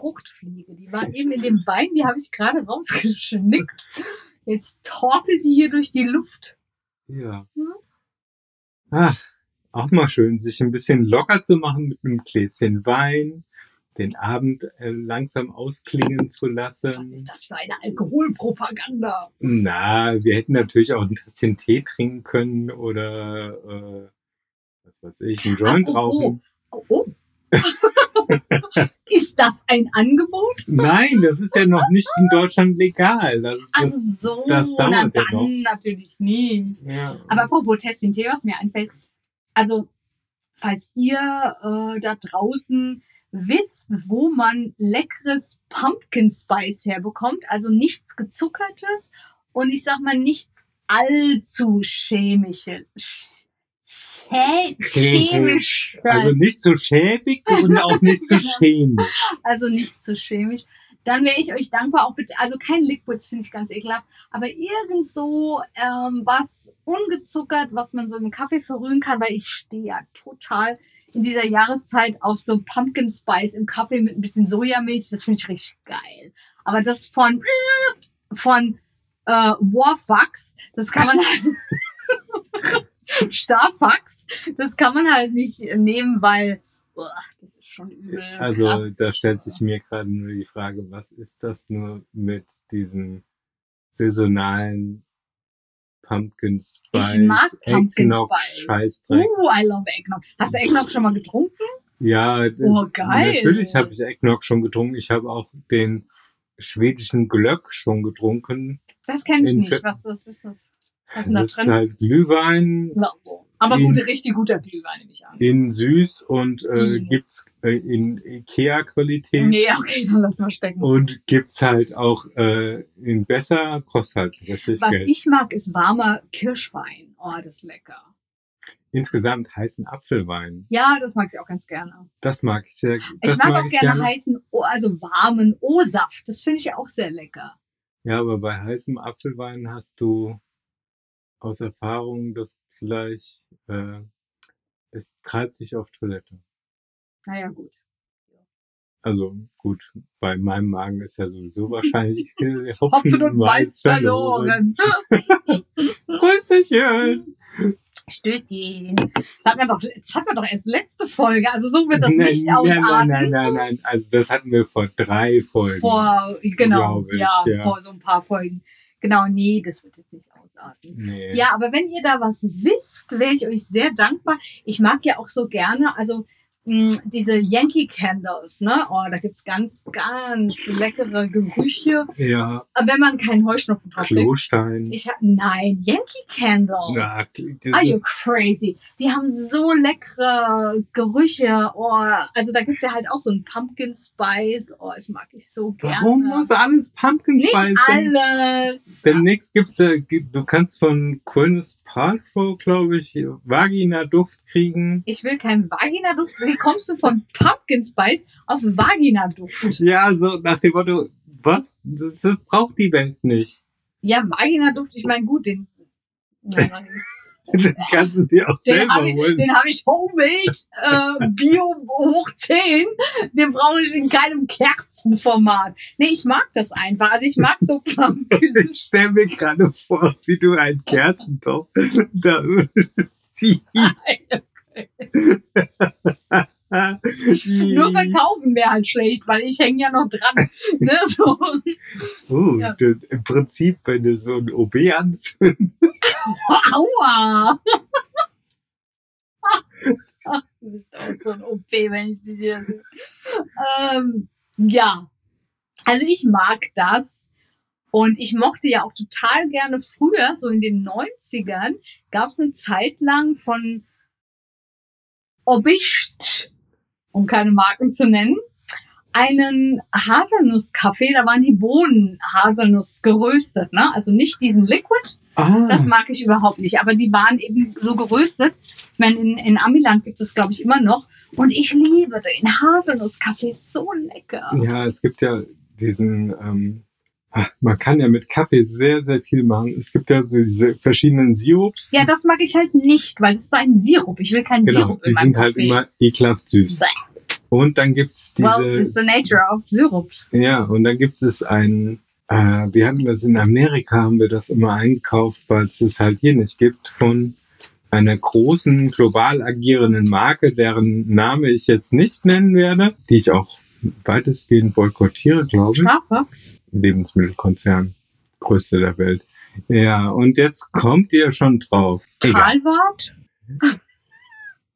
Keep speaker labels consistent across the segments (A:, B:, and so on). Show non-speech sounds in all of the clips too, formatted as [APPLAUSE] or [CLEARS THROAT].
A: Fruchtfliege. Die war eben in dem Wein, die habe ich gerade rausgeschnickt. Jetzt tortelt die hier durch die Luft.
B: Ja.
A: Hm?
B: Ach, auch mal schön, sich ein bisschen locker zu machen mit einem Gläschen Wein, den Abend äh, langsam ausklingen zu lassen.
A: Was ist das für eine Alkoholpropaganda?
B: Na, wir hätten natürlich auch ein Tässchen Tee trinken können oder äh, was weiß ich, einen Joint
A: Ah, oh,
B: rauchen.
A: Oh, oh. [LAUGHS] ist das ein Angebot?
B: Nein, das ist ja noch nicht in Deutschland legal. Das,
A: Ach
B: das,
A: so,
B: das
A: na
B: dauert ja
A: dann
B: noch.
A: natürlich nicht.
B: Ja.
A: Aber apropos Testing Tee, was mir einfällt, also falls ihr äh, da draußen wisst, wo man leckeres Pumpkin Spice herbekommt, also nichts gezuckertes und ich sag mal nichts allzu chemisches. Chä [LAUGHS] chemisch.
B: also nicht so schäbig und auch nicht so [LAUGHS] chemisch.
A: also nicht zu chemisch. Dann wäre ich euch dankbar, auch bitte, also kein Liquids finde ich ganz ekelhaft, aber irgend so ähm, was ungezuckert, was man so im Kaffee verrühren kann, weil ich stehe ja total in dieser Jahreszeit auf so Pumpkin Spice im Kaffee mit ein bisschen Sojamilch, das finde ich richtig geil. Aber das von, von äh, Warfax, das kann man [LAUGHS] Starfax, das kann man halt nicht nehmen, weil uah, das ist schon übel.
B: Also
A: krass.
B: da stellt sich mir gerade nur die Frage, was ist das nur mit diesem saisonalen Pumpkin Spice?
A: Ich mag Pumpkin
B: Eggnog,
A: Spice.
B: Scheißdreck.
A: Uh, I love Eggnog. Hast du Eggnog schon mal getrunken?
B: Ja, das,
A: Oh, geil.
B: natürlich habe ich Eggnog schon getrunken. Ich habe auch den schwedischen Glöck schon getrunken.
A: Das kenne ich nicht. Was, was ist das? Was ist da
B: Das ist
A: drin?
B: halt Glühwein
A: Ja, Aber
B: in-
A: gute, richtig guter Glühwein, nehme ich an.
B: in süß und äh,
A: Mhm.
B: gibt's äh, in Ikea-Qualität.
A: Nee, okay, dann lass mal stecken.
B: Und gibt's halt auch äh, in besser, kostet halt richtig
A: Was
B: Geld.
A: ich mag, ist warmer Kirschwein. Oh, das ist lecker.
B: Insgesamt heißen Apfelwein.
A: Ja, das mag ich auch ganz gerne.
B: Das mag ich sehr.
A: Ich
B: Das
A: mag, auch
B: ich
A: gerne, heißen, O- also warmen O-Saft. Das finde ich auch sehr lecker.
B: Ja, aber bei heißem Apfelwein hast du aus Erfahrung das gleich, äh, es treibt dich auf Toilette.
A: Naja, gut.
B: Also gut, bei meinem Magen ist ja sowieso [LAUGHS] wahrscheinlich [LAUGHS] äh,
A: Hopfen und Malz verloren. [LAUGHS]
B: Grüßchen.
A: Stößchen. Das hatten wir doch, das hatten wir doch erst letzte Folge. Also so wird das
B: nein,
A: nicht
B: nein,
A: ausarten.
B: nein, nein, nein, nein. Also das hatten wir vor drei Folgen.
A: Vor, genau,
B: ich,
A: ja,
B: ja.
A: vor so ein paar Folgen. Genau, nee, das wird jetzt nicht ausarten.
B: Nee.
A: Ja, aber wenn ihr da was wisst, wäre ich euch sehr dankbar. Ich mag ja auch so gerne, also diese Yankee Candles, ne? Oh, da gibt's ganz, ganz leckere Gerüche.
B: ja.
A: Aber wenn man keinen Heuschnupfen drauf.
B: Klostein.
A: Ich hab, nein, Yankee Candles.
B: Na, das
A: Are you crazy? Die haben so leckere Gerüche. Oh, also da gibt's ja halt auch so ein Pumpkin Spice. Oh, das mag ich so gerne.
B: Warum muss alles Pumpkin
A: Nicht
B: Spice? Denn-
A: alles.
B: Demnächst gibt's ja, du kannst von Gwyneth Paltrow, glaube ich, Vagina-Duft kriegen.
A: Ich will kein Vagina-Duft. Wie kommst du von Pumpkin Spice auf Vagina-Duft?
B: Ja, so nach dem Motto, was? Das braucht die Welt nicht.
A: Ja, Vagina-Duft, ich meine, gut, den, ja, [LAUGHS]
B: Den kannst du dir auch
A: den
B: selber
A: habe ich,
B: holen.
A: den hab ich homemade, äh, Bio hoch 10. Den brauche ich in keinem Kerzenformat. Nee, ich mag das einfach. Also ich mag so [LAUGHS] Pumpkin.
B: Ich stell mir gerade vor, wie du einen Kerzentopf da [LAUGHS]
A: Nur [LAUGHS] verkaufen wäre halt schlecht, weil ich hänge ja noch dran. [LAUGHS] Ne, so.
B: Oh,
A: Ja.
B: das, im Prinzip, wenn du so ein OB anzündest, [LAUGHS]
A: Aua! du bist auch so ein OP, wenn ich die dir sehe. Ähm, ja. Also ich mag das. Und ich mochte ja auch total gerne früher, so in den 90ern, gab es eine Zeit lang von Obicht, um keine Marken zu nennen, einen Haselnusskaffee, da waren die Bohnen Haselnuss geröstet, ne? Also nicht diesen Liquid,
B: ah,
A: das mag ich überhaupt nicht. Aber die waren eben so geröstet. Ich meine, in, in Amiland gibt es, glaube ich, immer noch. Und ich liebe den Haselnusskaffee. So lecker.
B: ja, es gibt ja diesen, ähm, man kann ja mit Kaffee sehr, sehr viel machen. Es gibt ja so diese verschiedenen Sirups.
A: Ja, das mag ich halt nicht, weil es ist ein Sirup. Ich will keinen
B: genau,
A: Sirup
B: die
A: in meinem
B: sind halt
A: Kaffee.
B: immer ekelhaft süß.
A: Bäh.
B: Und dann gibt's diese.
A: Well, it's the nature of Syrups.
B: Ja, und dann gibt es ein, äh, wir hatten das in Amerika, haben wir das immer eingekauft, weil es es halt hier nicht gibt, von einer großen, global agierenden Marke, deren Name ich jetzt nicht nennen werde, die ich auch weitestgehend boykottiere, glaube ich.
A: Starbucks.
B: Lebensmittelkonzern, größte der Welt. Ja, und jetzt kommt ihr schon drauf. Egal.
A: Talwart? [LAUGHS]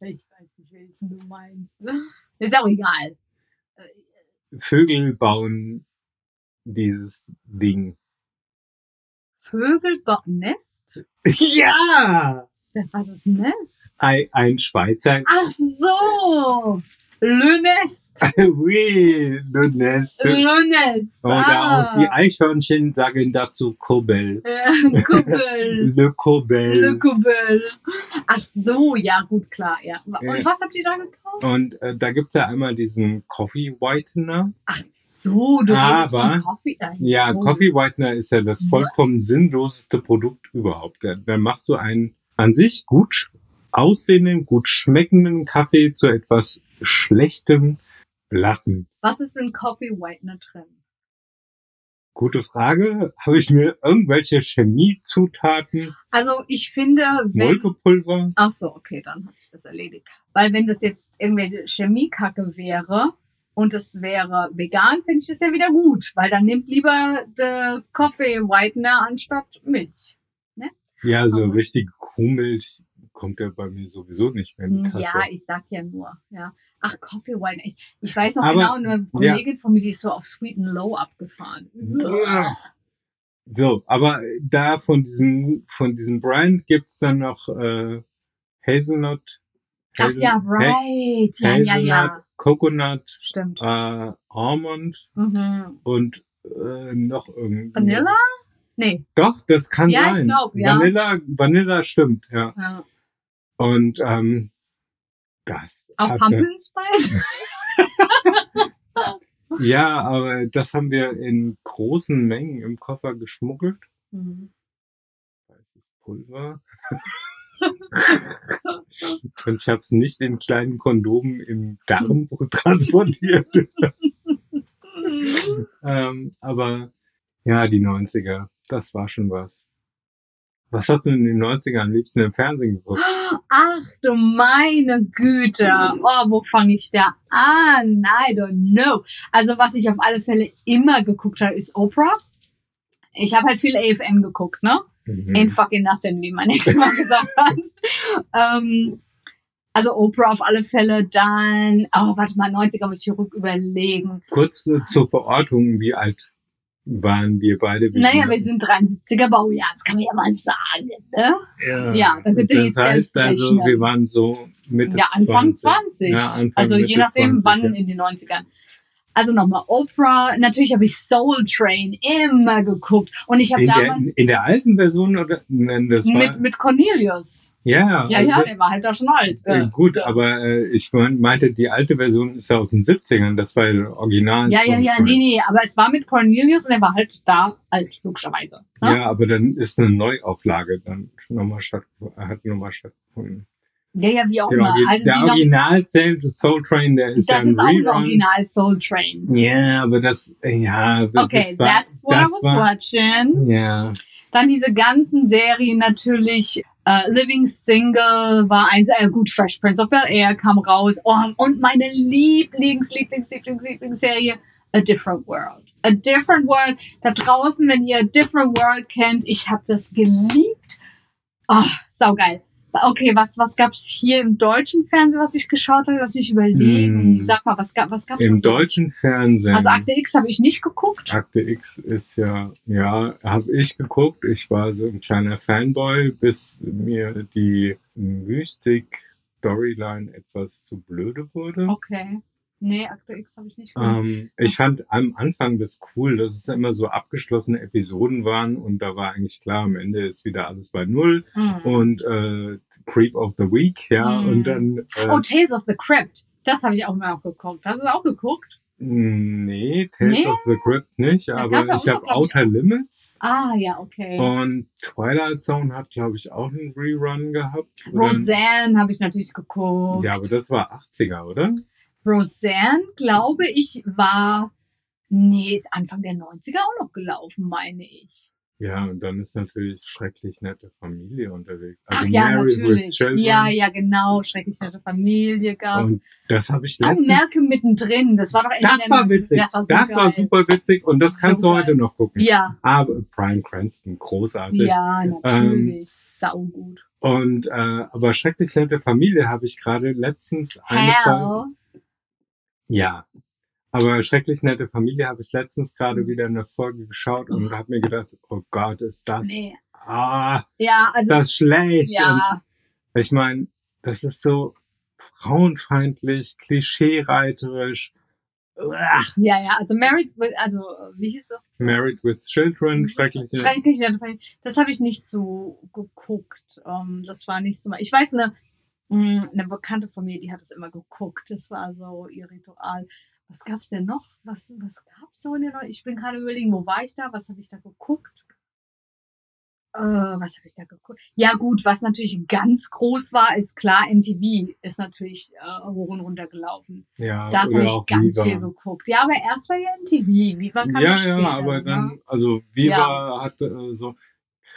A: ich weiß nicht, welchen du meinst. Ist auch egal.
B: Vögel bauen dieses Ding.
A: Vögel bauen Nest? [LAUGHS]
B: Ja!
A: Was ist Nest?
B: Ein, ein Schweizer.
A: Ach so! Le Nest.
B: oui, [LAUGHS] le Nest.
A: Le Nest.
B: Oder
A: ah.
B: auch die Eichhörnchen sagen dazu Kobel. [LAUGHS]
A: Kuppel.
B: Le Kobel.
A: Le Kuppel. Ach so, ja, gut, klar, ja. Und was habt ihr da gekauft?
B: Und äh, da gibt's ja einmal diesen Coffee Whitener.
A: Ach so, du
B: Aber-
A: von Coffee. Äh,
B: Ja,
A: oh.
B: Coffee Whitener ist ja das vollkommen sinnloseste Produkt überhaupt. Da, dann machst du einen an sich gut aussehenden, gut schmeckenden Kaffee zu etwas Schlechtem lassen.
A: Was ist in Coffee Whitener drin?
B: Gute Frage. Habe ich mir irgendwelche Chemiezutaten,
A: Also, ich finde, wenn.
B: Molkepulver?
A: Ach so, okay, dann hat sich das erledigt. Weil wenn das jetzt irgendwelche Chemiekacke wäre und es wäre vegan, finde ich das ja wieder gut, weil dann nimmt lieber der Coffee Whitener anstatt Milch.
B: Ja, so
A: Aber-
B: richtige Kuhmilch kommt ja bei mir sowieso nicht mehr in die Tasse.
A: Ja, ich sag ja nur, ja. Ach, Coffee Whitener. Ich, ich weiß noch
B: Aber-
A: genau, eine Kollegin von mir, die ist so auf Sweet and Low abgefahren.
B: Ja. So, aber da von diesem, von diesem Brand gibt's dann noch äh, Hazelnut.
A: Ach
B: Hazel-
A: ja,
B: Ha-
A: right. Ja, ja,
B: Hazelnut,
A: ja.
B: Coconut,
A: Stimmt.
B: äh, Almond
A: Mhm.
B: und äh, noch irgendwie.
A: Vanilla? Nee.
B: Doch, das kann
A: Ja, ich
B: sein.
A: glaub, ja.
B: Vanilla, Vanilla stimmt, ja.
A: Ja.
B: Und ähm, das.
A: Auch Pumpkin Spice? [LAUGHS]
B: Ja, aber das haben wir in großen Mengen im Koffer geschmuggelt.
A: Mhm.
B: Weißes Pulver. [LAUGHS] Und ich habe es nicht in kleinen Kondomen im Darm [LAUGHS] transportiert. ähm, aber ja, die 90er, das war schon was. Was hast du in den 90ern am liebsten im Fernsehen geguckt? [GASPS]
A: Ach du meine Güte. Oh, wo fange ich da an? I don't know. Also was ich auf alle Fälle immer geguckt habe, ist Oprah. Ich habe halt viel AFN geguckt, ne?
B: Mhm.
A: Ain't fucking nothing, wie mein [LAUGHS] Ex mal gesagt hat. ähm, also Oprah auf alle Fälle, dann, oh, warte mal, 90er muss ich zurück überlegen.
B: Kurz äh, zur Verortung, wie alt waren wir beide?
A: Naja, wir sind 73er Baujahr, das kann man ja mal sagen, ne?
B: Ja,
A: Ja, dann könnt ihr
B: das
A: jetzt
B: heißt also,
A: rechnen.
B: wir waren so Mitte
A: Ja, Anfang
B: 20.
A: 20.
B: Ja, Anfang,
A: also je
B: Mitte
A: nachdem,
B: 20,
A: wann
B: ja.
A: in den 90ern. Also nochmal Oprah. Natürlich habe ich Soul Train immer geguckt. Und ich habe
B: In der,
A: damals
B: in der alten Version oder? Nein, das war,
A: mit, mit Cornelius.
B: Ja,
A: Ja,
B: also,
A: ja, der war halt da schon alt.
B: äh,
A: Ja.
B: gut, aber äh, ich mein- meinte, die alte Version ist ja aus den 70ern, das war ja original.
A: Ja, ja, ja, nee, nee, aber es war mit Cornelius und er war halt da alt, logischerweise. Ne?
B: Ja, aber dann ist eine Neuauflage dann nochmal stattgefunden, hat nochmal stattgefunden.
A: Ja, ja, wie auch
B: Der,
A: immer. Also
B: der Original zählt Soul Train, der ist ja
A: das
B: ein
A: ist auch ein
B: Reruns.
A: Original Soul Train.
B: Ja, aber das, ja, das
A: Okay,
B: war,
A: that's what I was
B: war,
A: watching.
B: ja,
A: Dann diese ganzen Serien natürlich. Äh, Living Single war eins, äh, gut, Fresh Prince of Bel Air kam raus. Oh, und meine Lieblings, Lieblings, Lieblings, Lieblingsserie, A Different World. A Different World. Da draußen, wenn ihr A Different World kennt, ich habe das geliebt. Ah, saugeil. Okay, was, was gab's hier im deutschen Fernsehen, was ich geschaut habe? Lass mich überlegen.
B: Hm.
A: Sag mal, was gab, was gab's
B: im deutschen Fernsehen.
A: Also Akte X habe ich nicht geguckt.
B: Akte X ist ja, ja, habe ich geguckt. Ich war so ein kleiner Fanboy, bis mir die Mystik-Storyline etwas zu blöde wurde.
A: Okay. Nee, Akte X habe ich nicht geguckt.
B: Ähm, ich [LAUGHS] fand am Anfang das cool, dass es immer so abgeschlossene Episoden waren und da war eigentlich klar, am Ende ist wieder alles bei Null
A: Hm.
B: und äh, Creep of the Week, ja,
A: Mhm.
B: und dann äh,
A: Oh, Tales of the Crypt. Das habe ich auch mal geguckt. Hast du das auch geguckt?
B: nee, Tales
A: Nee?
B: of the Crypt nicht, aber ich habe Outer Limits
A: Ah, ja, okay.
B: und Twilight Zone hat, glaube ich, auch einen Rerun gehabt.
A: Roseanne habe ich natürlich geguckt.
B: Ja, aber das war 80er, oder?
A: Roseanne, glaube ich, war, nee, ist Anfang der 90er auch noch gelaufen, meine ich.
B: Ja, und dann ist natürlich schrecklich nette Familie unterwegs.
A: Ach ja, natürlich. Ja, ja, genau. Schrecklich nette Familie gab
B: Und das habe ich
A: Ah,
B: letztens.
A: Merke mittendrin. Das war doch
B: das war
A: 90er.
B: witzig.
A: Das war, so
B: Das war super witzig und das
A: So
B: kannst du
A: geil.
B: heute noch gucken.
A: Ja,
B: Aber Brian Cranston, großartig.
A: ja,
B: Ähm,
A: natürlich. Saugut.
B: Und äh, aber schrecklich nette Familie habe ich gerade letztens eine Folge. Ja. Aber schrecklich nette Familie habe ich letztens gerade
A: Mhm.
B: wieder eine Folge geschaut und habe mir gedacht, oh Gott, ist das
A: Nee.
B: ah,
A: Ja,
B: ist
A: also,
B: das schlecht.
A: ja,
B: Und ich meine, das ist so frauenfeindlich, klischeereiterisch.
A: Ja, ja, also Married, with, also, wie hieß es?
B: Married with Children, schrecklich.
A: Schrecklich nette Familie. Das habe ich nicht so geguckt. Ähm, das war nicht so mal. Ich weiß, eine, eine bekannte Familie, die hat es immer geguckt. Das war so ihr Ritual. Was gab's denn noch? Was, was gab's so in der? Ich bin gerade überlegen, wo war ich da? Was habe ich da geguckt? Äh, was habe ich da geguckt? Ja gut, was natürlich ganz groß war, ist klar, MTV ist natürlich äh, hoch und runter gelaufen.
B: Ja,
A: Das habe ich ganz
B: Viva.
A: viel geguckt. Ja, aber erst war ja MTV. Viva kam
B: Ja,
A: später,
B: ja, aber
A: ne?
B: dann, also Viva hatte äh, so,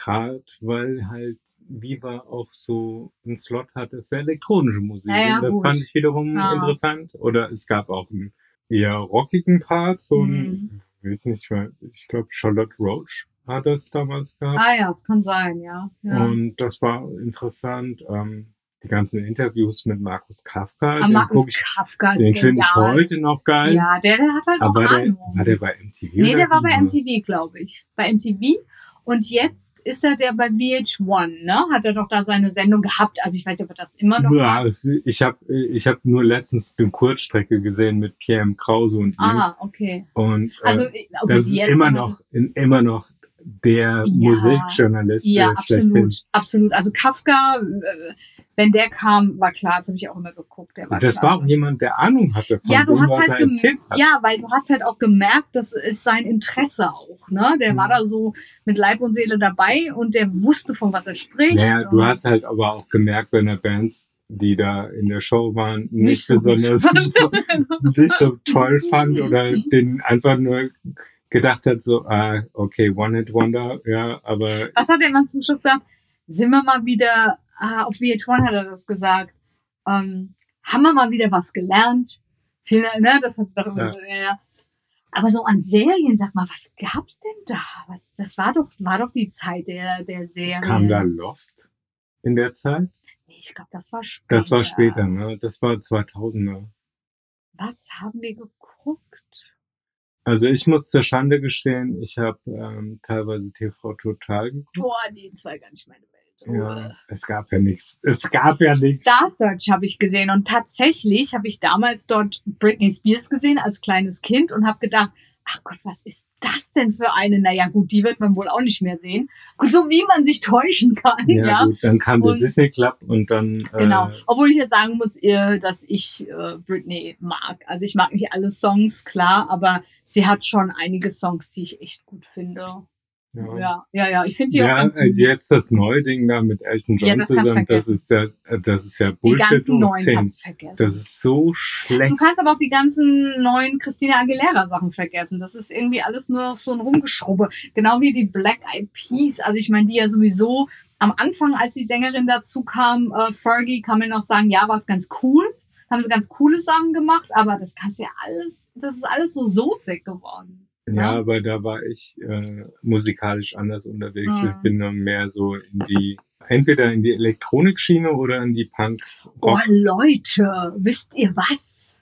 B: gerade weil halt Viva auch so einen Slot hatte für elektronische Musik.
A: Ja,
B: das
A: gut.
B: fand ich wiederum
A: Ja.
B: interessant. Oder es gab auch einen eher rockigen Part, so ein,
A: Mhm.
B: ich weiß nicht mehr, ich glaube Charlotte Roach hat das damals gehabt.
A: Ah ja, das kann sein, ja. ja.
B: Und das war interessant. Ähm, die ganzen Interviews mit Markus Kafka, den,
A: Markus
B: ich,
A: Kafka ist
B: den finde ich heute noch geil.
A: Ja, der, der hat halt auch
B: Aber war der,
A: Ahnung.
B: war der bei MTV?
A: nee, der war bei? MTV, glaube ich. Bei MTV. Und jetzt ist er der bei VH1, ne? Hat er doch da seine Sendung gehabt. Also ich weiß nicht, ob er das immer noch
B: Ja, es- ich habe ich hab nur letztens eine Kurzstrecke gesehen mit Pierre M. Krause und ihm.
A: Ah, okay.
B: Und äh,
A: Also, okay,
B: das ist
A: jetzt
B: immer noch, in, immer noch der
A: Ja.
B: Musikjournalist.
A: Ja, absolut, absolut. Also Kafka, äh, wenn der kam, war klar, das habe ich auch immer geguckt. Der war
B: das
A: klasse.
B: war auch jemand, der Ahnung hatte von
A: Ja, du
B: dem,
A: hast
B: was
A: halt
B: er hat.
A: Ja, weil du hast halt auch gemerkt, das ist sein Interesse auch, ne? Der
B: Mhm.
A: war da so mit Leib und Seele dabei und der wusste, von was er spricht.
B: Naja, du hast halt aber auch gemerkt, wenn er Bands, die da in der Show waren, nicht,
A: Nicht so
B: besonders nicht so toll fand oder [LAUGHS] den einfach nur gedacht hat, so, ah, okay, One-Hit Wonder, ja, aber
A: Was hat er immer zum Schluss gesagt? Sind wir mal wieder, ah, auf VH1 hat er das gesagt, ähm, haben wir mal wieder was gelernt? Viele, ne, das hat doch immer
B: Ja.
A: so, ja, ja. Aber so an Serien, sag mal, was gab's denn da? Was, das war doch, war doch die Zeit der, der Serien.
B: kam da Lost in der Zeit?
A: Nee, ich glaube, das war später.
B: Das war später, ne? Das war 2000er.
A: Was haben wir geguckt?
B: Also ich muss zur Schande gestehen, ich habe ähm, teilweise TV Total geguckt.
A: Boah, nee, das war gar nicht meine Welt.
B: Ja, es gab ja nichts. Es gab ja nichts.
A: Star Search habe ich gesehen und tatsächlich habe ich damals dort Britney Spears gesehen als kleines Kind und habe gedacht, ach Gott, was ist das denn für eine? Naja, gut, die wird man wohl auch nicht mehr sehen. So wie man sich [LAUGHS] täuschen kann, ja.
B: Ja, gut, dann kam der
A: Und-
B: Disney Club und dann
A: Genau.
B: äh,
A: Obwohl ich ja sagen muss, äh, dass ich äh, Britney mag. Also ich mag nicht alle Songs, klar, aber sie hat schon einige Songs, die ich echt gut finde.
B: Ja.
A: Ja, ja. Ich finde sie auch
B: Ja,
A: ganz
B: äh,
A: süß.
B: jetzt das neue Ding da mit Elton John
A: Ja, das
B: zusammen, das ist der, äh, das ist ja
A: die
B: Bullshit
A: ganzen
B: hoch
A: neuen
B: 10.
A: kannst du vergessen.
B: Das ist so
A: Du
B: schlecht.
A: kannst aber auch die ganzen neuen Christina Aguilera Sachen vergessen. Das ist irgendwie alles nur so ein Rumgeschrubbe. Genau wie die Black Eyed Peas. Also ich meine, die ja sowieso am Anfang, als die Sängerin dazu kam, äh, Fergie, kann man noch sagen, ja, war es ganz cool. Haben sie ganz coole Sachen gemacht, aber das kannst du ja alles, das ist alles so soßig geworden.
B: Ja,
A: Ja.
B: aber da war ich äh, musikalisch anders unterwegs.
A: Mhm.
B: Ich bin dann mehr so in die, entweder in die Elektronikschiene oder in die Punk.
A: Oh Leute, wisst ihr was?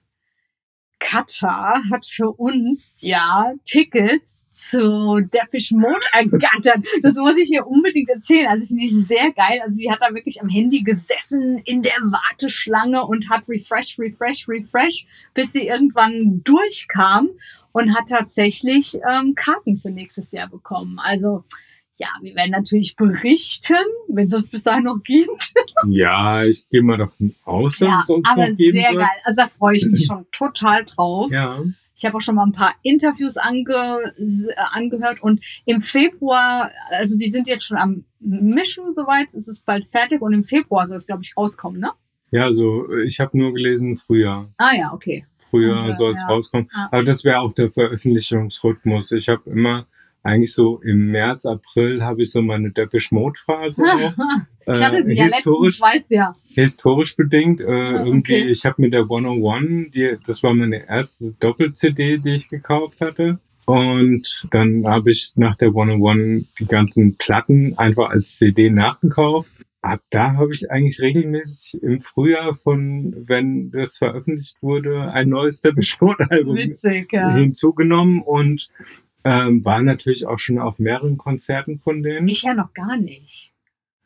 A: Katar hat für uns ja Tickets zu Depeche Mode ergattert. Das muss ich hier unbedingt erzählen. Also finde ich sehr geil. Also sie hat da wirklich am Handy gesessen in der Warteschlange und hat refresh, refresh, refresh, bis sie irgendwann durchkam und hat tatsächlich ähm, Karten für nächstes Jahr bekommen. Also ja, wir werden natürlich berichten, wenn es uns bis dahin noch gibt.
B: Ja, ich gehe mal davon aus, dass
A: Ja,
B: es uns
A: aber
B: noch geben
A: sehr
B: wird.
A: geil. Also da freue ich mich [CLEARS THROAT] schon total drauf.
B: Ja.
A: Ich habe auch schon mal ein paar Interviews ange äh, angehört und im Februar, also die sind jetzt schon am Mischen soweit, es ist bald fertig und im Februar soll es, glaube ich, rauskommen, ne?
B: Ja, also ich habe nur gelesen Frühjahr.
A: Ah ja, okay.
B: Frühjahr
A: Okay,
B: soll es
A: ja.
B: rauskommen.
A: Ja.
B: Aber das wäre auch der Veröffentlichungsrhythmus. Ich habe immer eigentlich so im März, April habe ich so meine Depeche Mode Phase. [LAUGHS]
A: Ich hatte sie
B: Äh,
A: ja
B: historisch,
A: letztens, weißt ja.
B: historisch bedingt. Äh, irgendwie,
A: okay.
B: ich habe mit der 101, die, das war meine erste Doppel-CD, die ich gekauft hatte. Und dann habe ich nach der 101 die ganzen Platten einfach als CD nachgekauft. Ab da habe ich eigentlich regelmäßig im Frühjahr von, wenn das veröffentlicht wurde, ein neues Depeche Mode Album
A: Witzig, ja.
B: hinzugenommen und ähm, war natürlich auch schon auf mehreren Konzerten von denen.
A: Ich ja noch gar nicht.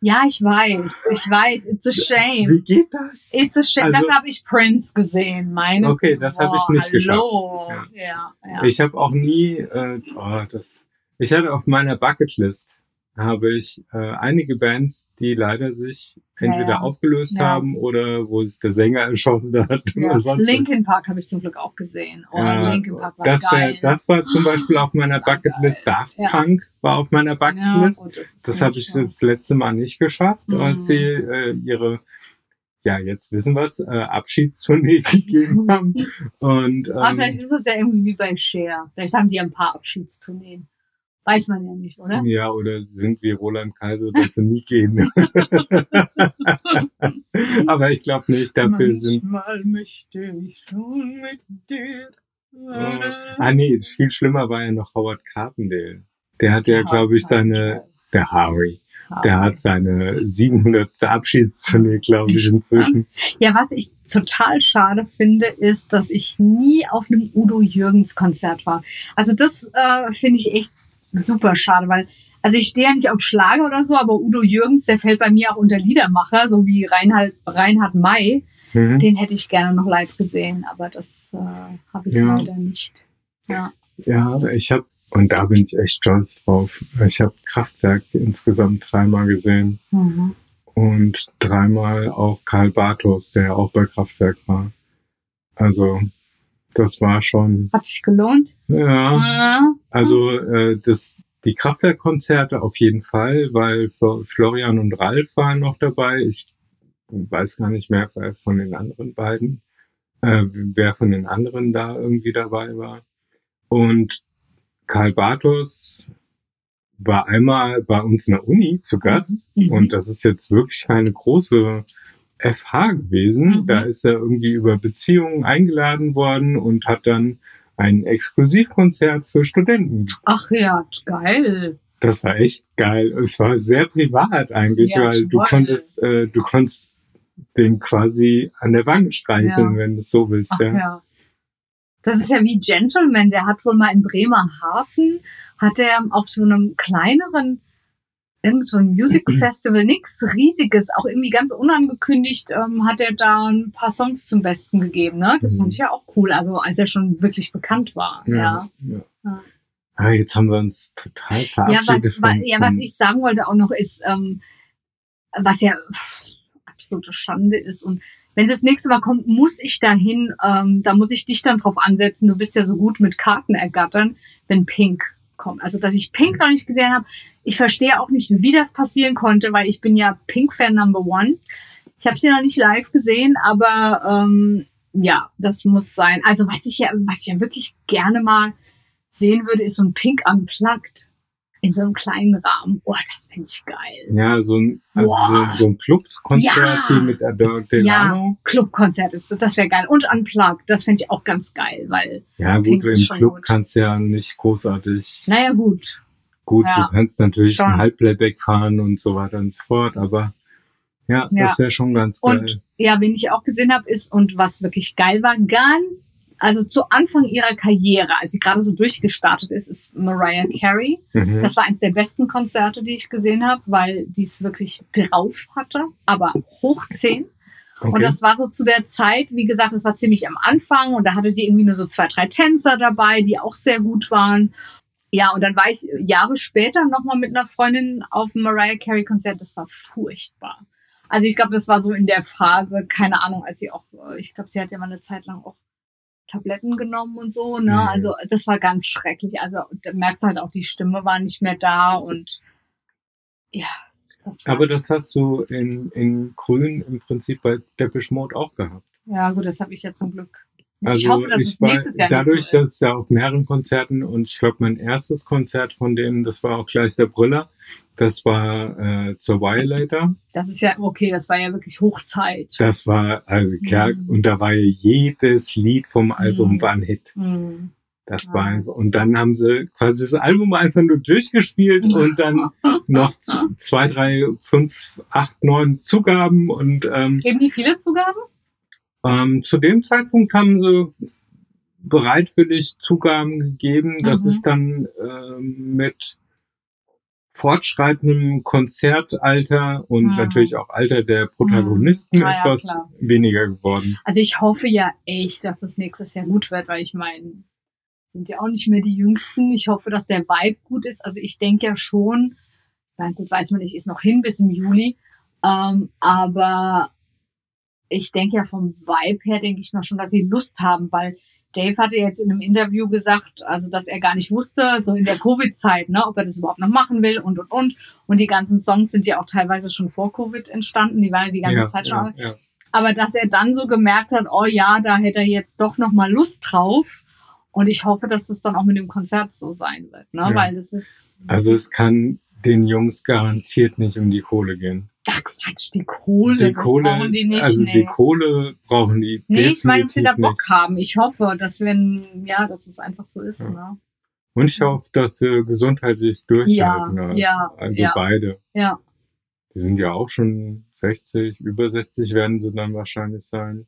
A: Ja, ich weiß, ich weiß, it's a shame.
B: Wie geht das?
A: It's a shame.
B: Also-
A: Dafür habe ich Prince gesehen, meine.
B: Okay, das habe ich
A: Boah,
B: nicht
A: hallo.
B: geschafft.
A: Ja, ja.
B: Ich habe auch nie, äh, oh, das, ich hatte auf meiner Bucketlist habe ich äh, einige Bands, die leider sich entweder
A: ja.
B: aufgelöst
A: Ja.
B: haben oder wo es der Sänger [LAUGHS] erschossen hat
A: ja. Linkin Park habe ich zum Glück auch gesehen. Oh,
B: Ja,
A: Linkin Park war
B: das,
A: geil.
B: wär, das war zum Beispiel auf meiner Bucketlist. Daft
A: Ja.
B: Punk war auf meiner
A: ja,
B: Bucketlist.
A: gut, das
B: Das habe ich das letzte Mal nicht geschafft,
A: Mhm.
B: als sie äh, ihre, ja, jetzt wissen wir's, äh, Abschiedstournee [LAUGHS] gegeben haben. [LAUGHS] Und ähm,
A: Aber vielleicht ist das ja irgendwie wie bei Cher. Vielleicht haben die ja ein paar Abschiedstourneen. Weiß man ja nicht, oder?
B: ja, oder sind wie Roland Kaiser, dass sie nie gehen. [LAUGHS] Aber ich glaube nicht, dafür sind.
A: Manchmal möchte ich schon mit dir.
B: Äh, ah nee, viel schlimmer war ja noch Howard Carpendale. Der hat ja, glaube ich, seine, der Harry, der hat seine 700. Abschiedstournee, glaube ich, inzwischen.
A: Ja, was ich total schade finde, ist, dass ich nie auf einem Udo Jürgens Konzert war. Also das äh, finde ich echt super schade, weil also ich stehe ja nicht auf Schlager oder so, aber Udo Jürgens, der fällt bei mir auch unter Liedermacher, so wie Reinhard, Reinhard May.
B: Mhm.
A: Den hätte ich gerne noch live gesehen, aber das äh, habe ich
B: Ja.
A: leider nicht. Ja.
B: Ja, ich habe, und da bin ich echt stolz drauf, ich habe Kraftwerk insgesamt dreimal gesehen
A: Mhm.
B: und dreimal auch Karl Bartos, der ja auch bei Kraftwerk war. Also, das war schon,
A: Hat sich gelohnt.
B: ja,
A: Ja.
B: also äh, das, die Kraftwerkkonzerte auf jeden Fall, weil Flo- Florian und Ralf waren noch dabei. Ich weiß gar nicht mehr von den anderen beiden, äh, wer von den anderen da irgendwie dabei war. Und Karl Bartos war einmal bei uns in der Uni zu Gast.
A: Mhm.
B: Und das ist jetzt wirklich keine große FH gewesen.
A: Mhm.
B: Da ist er irgendwie über Beziehungen eingeladen worden und hat dann ein Exklusivkonzert für Studenten.
A: Ach ja, geil.
B: Das war echt geil. Es war sehr privat eigentlich,
A: Ja,
B: weil du
A: toll.
B: konntest, äh, du konntest den quasi an der Wange streicheln,
A: Ja.
B: wenn du es so willst.
A: Ach
B: ja.
A: ja. Das ist ja wie Gentleman, der hat wohl mal in Bremerhaven, hat er auf so einem kleineren, irgend so ein Music [CLEARS THROAT] Festival, nix riesiges, auch irgendwie ganz unangekündigt, ähm, hat er da ein paar Songs zum Besten gegeben. Ne? Das
B: Mhm.
A: fand ich ja auch cool, also als er schon wirklich bekannt war. Ja,
B: ja.
A: Ja.
B: Ah, jetzt haben wir uns total
A: ja,
B: verabschiedet.
A: was, wa-
B: von,
A: ja, was ich sagen wollte auch noch ist, ähm, was ja pff, absolute Schande ist und wenn es das nächste Mal kommt, muss ich dahin, ähm, da muss ich dich dann drauf ansetzen. Du bist ja so gut mit Karten ergattern, wenn Pink kommt. Also, dass ich Pink noch nicht gesehen habe. Ich verstehe auch nicht, wie das passieren konnte, weil ich bin ja Pink-Fan Number One. Ich habe sie noch nicht live gesehen, aber ähm, ja, das muss sein. Also, was ich ja, was ich ja wirklich gerne mal sehen würde, ist so ein Pink Unplugged in so einem kleinen Rahmen. Oh, das finde ich geil.
B: Ja, so ein, also
A: Boah.
B: so, so ein Clubkonzert
A: Ja.
B: wie mit Adore Delano.
A: Clubkonzert ist das, wäre geil. Und Unplugged, das fände ich auch ganz geil, weil,
B: Ja, gut, im Club
A: gut.
B: kannst du ja nicht großartig.
A: naja, gut.
B: Gut,
A: Ja.
B: du kannst natürlich
A: Schon.
B: ein Halbplayback fahren und so weiter und so fort, aber ja,
A: Ja.
B: das wäre schon ganz geil.
A: Und ja, wen ich auch gesehen habe, ist, und was wirklich geil war, ganz, also zu Anfang ihrer Karriere, als sie gerade so durchgestartet ist, ist Mariah Carey.
B: mhm.
A: Das war eins der besten Konzerte, die ich gesehen habe, weil die es wirklich drauf hatte, aber hoch 10.
B: okay.
A: Und das war so zu der Zeit, wie gesagt, es war ziemlich am Anfang und da hatte sie irgendwie nur so zwei, drei Tänzer dabei, die auch sehr gut waren. Ja, und dann war ich Jahre später nochmal mit einer Freundin auf dem Mariah Carey Konzert. Das war furchtbar. Also ich glaube, das war so in der Phase, keine Ahnung, als sie auch, äh, ich glaube, sie hat ja mal eine Zeit lang auch Tabletten genommen und so, ne?
B: Mhm.
A: Also das war ganz schrecklich. Also da merkst du halt auch, die Stimme war nicht mehr da und ja, das
B: aber das hast du in, in Grün im Prinzip bei Depeche Mode auch gehabt.
A: Ja, gut, das habe ich ja zum Glück
B: Also
A: ich hoffe, dass es
B: war
A: nächstes Jahr
B: dadurch,
A: so
B: dass
A: ist.
B: ich ja auf mehreren Konzerten und ich glaube, mein erstes Konzert von denen, das war auch gleich der Brüller. Das war äh, zur Violator.
A: Das ist ja, okay, das war ja wirklich Hochzeit.
B: Das war also ja,
A: Mhm.
B: und da war ja jedes Lied vom Album
A: Mhm.
B: war ein Hit.
A: Hm.
B: Das
A: Ja.
B: war einfach, und dann haben sie quasi das Album einfach nur durchgespielt [LAUGHS] und dann noch zwei, drei, fünf, acht, neun Zugaben und ähm,
A: Geben die viele Zugaben?
B: ähm, zu dem Zeitpunkt haben sie bereitwillig Zugaben gegeben. Das
A: Mhm.
B: ist dann ähm, mit fortschreitendem Konzertalter und
A: Mhm.
B: natürlich auch Alter der Protagonisten
A: Mhm. Ah ja,
B: etwas
A: klar.
B: weniger geworden.
A: Also ich hoffe ja echt, dass es nächstes Jahr gut wird, weil ich meine, sind ja auch nicht mehr die Jüngsten. Ich hoffe, dass der Vibe gut ist. Also ich denke ja schon, na gut, weiß man nicht, ist noch hin bis im Juli. Ähm, aber ich denke ja vom Vibe her, denke ich mal schon, dass sie Lust haben, weil Dave hatte jetzt in einem Interview gesagt, also dass er gar nicht wusste, so in der Covid-Zeit, ne, ob er das überhaupt noch machen will und und und. Und die ganzen Songs sind ja auch teilweise schon vor Covid entstanden, die waren ja die ganze
B: Ja,
A: Zeit schon.
B: ja, ja.
A: Aber dass er dann so gemerkt hat, oh ja, da hätte er jetzt doch noch mal Lust drauf. Und ich hoffe, dass das dann auch mit dem Konzert so sein wird, ne? Weil das ist.
B: Also es kann den Jungs garantiert nicht um die Kohle gehen.
A: Ach Quatsch, die Kohle,
B: die
A: das
B: Kohle,
A: brauchen die nicht.
B: also
A: nee.
B: die Kohle brauchen die
A: nee, ich meine, dass sie da Bock
B: nicht.
A: haben. Ich hoffe, dass wenn, ja, dass es einfach so ist,
B: Ja.
A: ne?
B: Und ich hoffe, dass sie gesundheitlich durchhalten.
A: Ja,
B: halt.
A: ja,
B: Also
A: ja.
B: beide.
A: Ja.
B: Die sind ja auch schon 60, über 60 werden sie dann wahrscheinlich sein.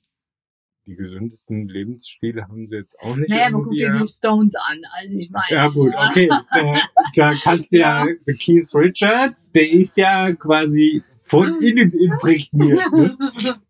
B: Die gesündesten Lebensstile haben sie jetzt auch nicht.
A: Naja, aber guck dir
B: ja.
A: die Stones an. Also ich meine.
B: Ja gut,
A: ja.
B: okay. Da, da kannst du ja, [LAUGHS] der Keith Richards, der ist ja quasi von [LAUGHS] innen imprägniert. Ne?